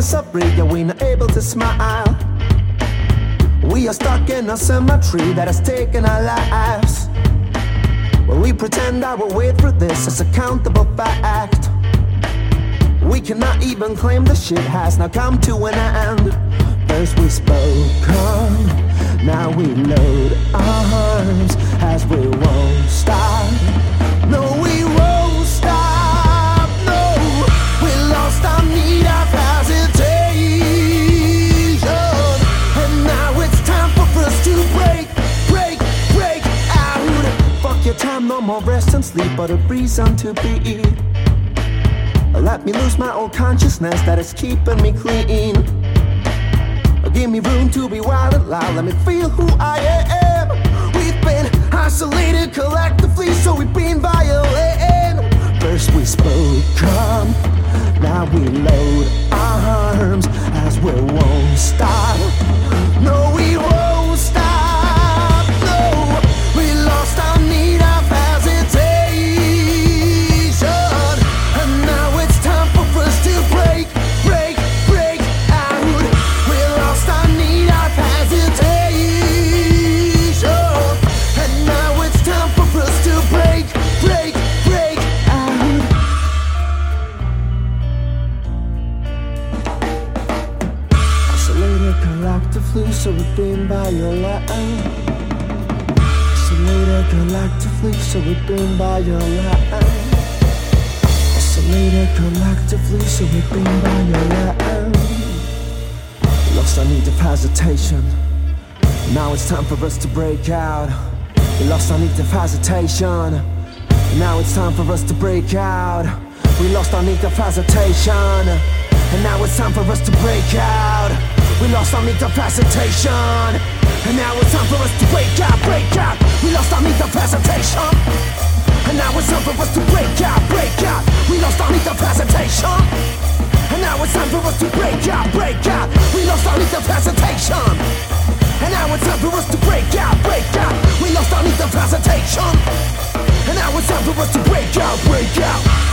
misery, yeah, we not able to smile. We are stuck in a cemetery that has taken our lives. Well, we pretend our way through this is a countable fact. We cannot even claim the shit has now come to an end. First we spoke, now we load sleep, but a reason to be. Let me lose my old consciousness that is keeping me clean. Give me room to be wild and loud. Let me feel who I am. We've been isolated collectively, so we've been violent. First we spoke, come. Now we load arms as we won't stop. Collectively, so we've been by your light. Isolated collectively, so we've been by your light. Isolated collectively, so we've been by your light. We lost our need of hesitation. Now it's time for us to break out. We lost our need of hesitation. Now it's time for us to break out. We lost our need of hesitation. And now it's time for us to break out. We lost our hesitation. And now it's time for us to break out, break out. We lost our hesitation. And now it's time for us to break out, break out. We lost our hesitation. And now it's time for us to break out, break out. We lost our hesitation. And now it's time for us to break out, break out. We lost our hesitation. And now it's time for us to break out, break out.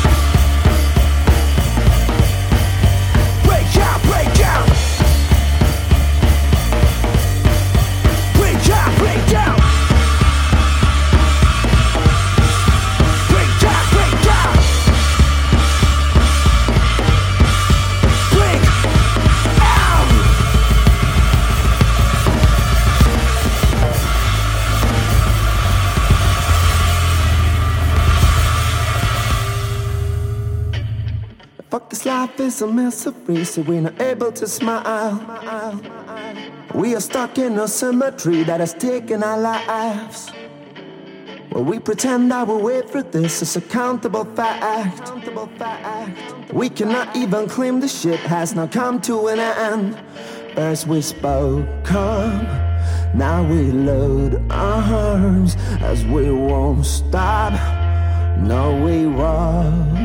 Fuck this life is a misery, so we're not able to smile. We are stuck in a cemetery that has taken our lives. Well, we pretend our way for this is a countable fact. We cannot even claim the shit has now come to an end. First we spoke, come. Now we load arms as we won't stop. No, we won't